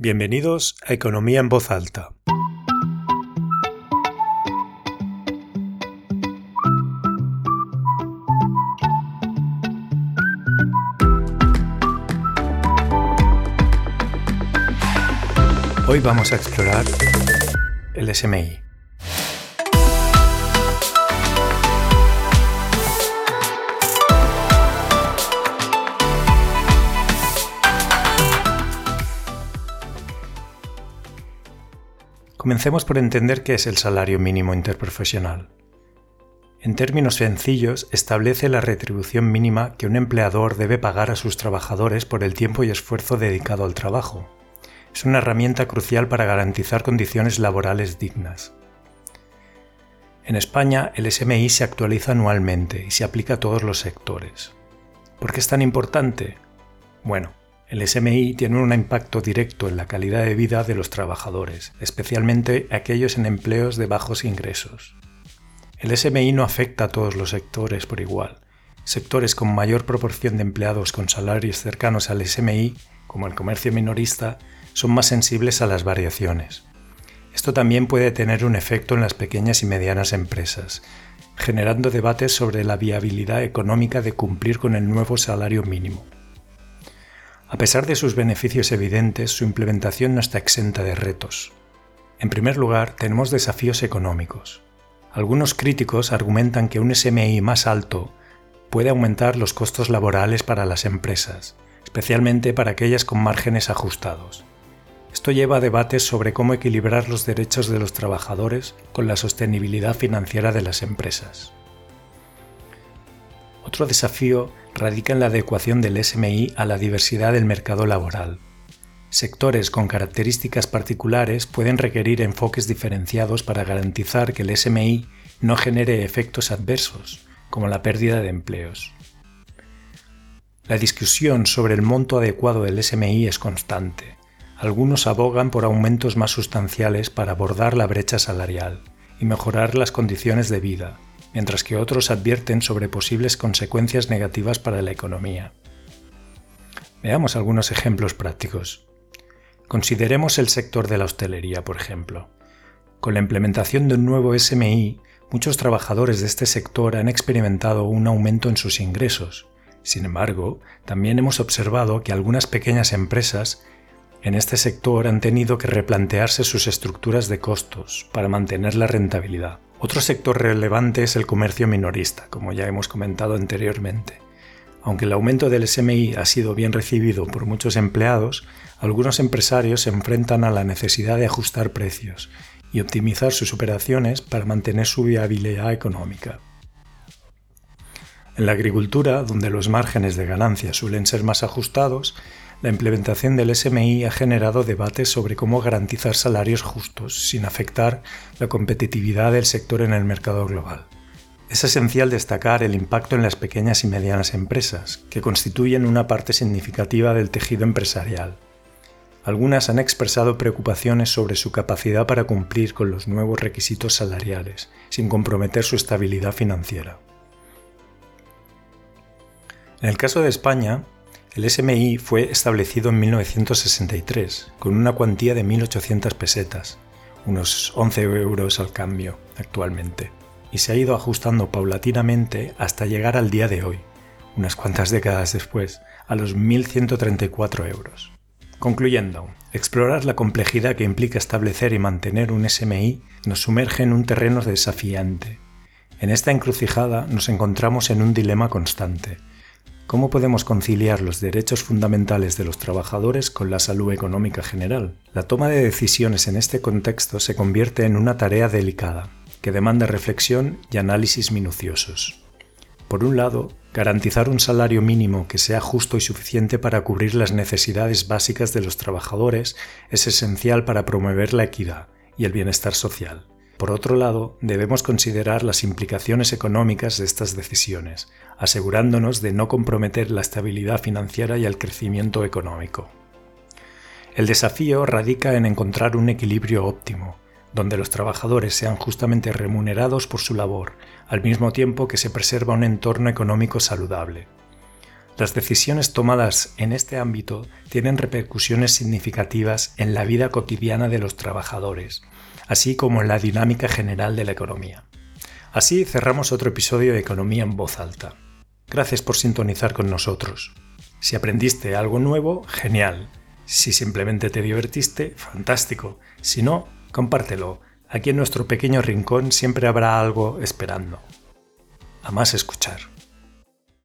Bienvenidos a Economía en Voz Alta. Hoy vamos a explorar el SMI. Comencemos por entender qué es el salario mínimo interprofesional. En términos sencillos, establece la retribución mínima que un empleador debe pagar a sus trabajadores por el tiempo y esfuerzo dedicado al trabajo. Es una herramienta crucial para garantizar condiciones laborales dignas. En España, el SMI se actualiza anualmente y se aplica a todos los sectores. ¿Por qué es tan importante? Bueno, el SMI tiene un impacto directo en la calidad de vida de los trabajadores, especialmente aquellos en empleos de bajos ingresos. El SMI no afecta a todos los sectores por igual. Sectores con mayor proporción de empleados con salarios cercanos al SMI, como el comercio minorista, son más sensibles a las variaciones. Esto también puede tener un efecto en las pequeñas y medianas empresas, generando debates sobre la viabilidad económica de cumplir con el nuevo salario mínimo. A pesar de sus beneficios evidentes, su implementación no está exenta de retos. En primer lugar, tenemos desafíos económicos. Algunos críticos argumentan que un SMI más alto puede aumentar los costos laborales para las empresas, especialmente para aquellas con márgenes ajustados. Esto lleva a debates sobre cómo equilibrar los derechos de los trabajadores con la sostenibilidad financiera de las empresas. Otro desafío radica en la adecuación del SMI a la diversidad del mercado laboral. Sectores con características particulares pueden requerir enfoques diferenciados para garantizar que el SMI no genere efectos adversos, como la pérdida de empleos. La discusión sobre el monto adecuado del SMI es constante. Algunos abogan por aumentos más sustanciales para abordar la brecha salarial y mejorar las condiciones de vida, mientras que otros advierten sobre posibles consecuencias negativas para la economía. Veamos algunos ejemplos prácticos. Consideremos el sector de la hostelería, por ejemplo. Con la implementación de un nuevo SMI, muchos trabajadores de este sector han experimentado un aumento en sus ingresos. Sin embargo, también hemos observado que algunas pequeñas empresas en este sector han tenido que replantearse sus estructuras de costos para mantener la rentabilidad. Otro sector relevante es el comercio minorista, como ya hemos comentado anteriormente. Aunque el aumento del SMI ha sido bien recibido por muchos empleados, algunos empresarios se enfrentan a la necesidad de ajustar precios y optimizar sus operaciones para mantener su viabilidad económica. En la agricultura, donde los márgenes de ganancia suelen ser más ajustados, la implementación del SMI ha generado debates sobre cómo garantizar salarios justos sin afectar la competitividad del sector en el mercado global. Es esencial destacar el impacto en las pequeñas y medianas empresas, que constituyen una parte significativa del tejido empresarial. Algunas han expresado preocupaciones sobre su capacidad para cumplir con los nuevos requisitos salariales, sin comprometer su estabilidad financiera. En el caso de España, el SMI fue establecido en 1963 con una cuantía de 1.800 pesetas, unos 11 euros al cambio actualmente, y se ha ido ajustando paulatinamente hasta llegar al día de hoy, unas cuantas décadas después, a los 1.134 euros. Concluyendo, explorar la complejidad que implica establecer y mantener un SMI nos sumerge en un terreno desafiante. En esta encrucijada nos encontramos en un dilema constante ¿Cómo podemos conciliar los derechos fundamentales de los trabajadores con la salud económica general? La toma de decisiones en este contexto se convierte en una tarea delicada, que demanda reflexión y análisis minuciosos. Por un lado, garantizar un salario mínimo que sea justo y suficiente para cubrir las necesidades básicas de los trabajadores es esencial para promover la equidad y el bienestar social. Por otro lado, debemos considerar las implicaciones económicas de estas decisiones, asegurándonos de no comprometer la estabilidad financiera y el crecimiento económico. El desafío radica en encontrar un equilibrio óptimo, donde los trabajadores sean justamente remunerados por su labor, al mismo tiempo que se preserva un entorno económico saludable. Las decisiones tomadas en este ámbito tienen repercusiones significativas en la vida cotidiana de los trabajadores, así como en la dinámica general de la economía. Así cerramos otro episodio de Economía en voz alta. Gracias por sintonizar con nosotros. Si aprendiste algo nuevo, genial. Si simplemente te divertiste, fantástico. Si no, compártelo. Aquí en nuestro pequeño rincón siempre habrá algo esperando. A más escuchar.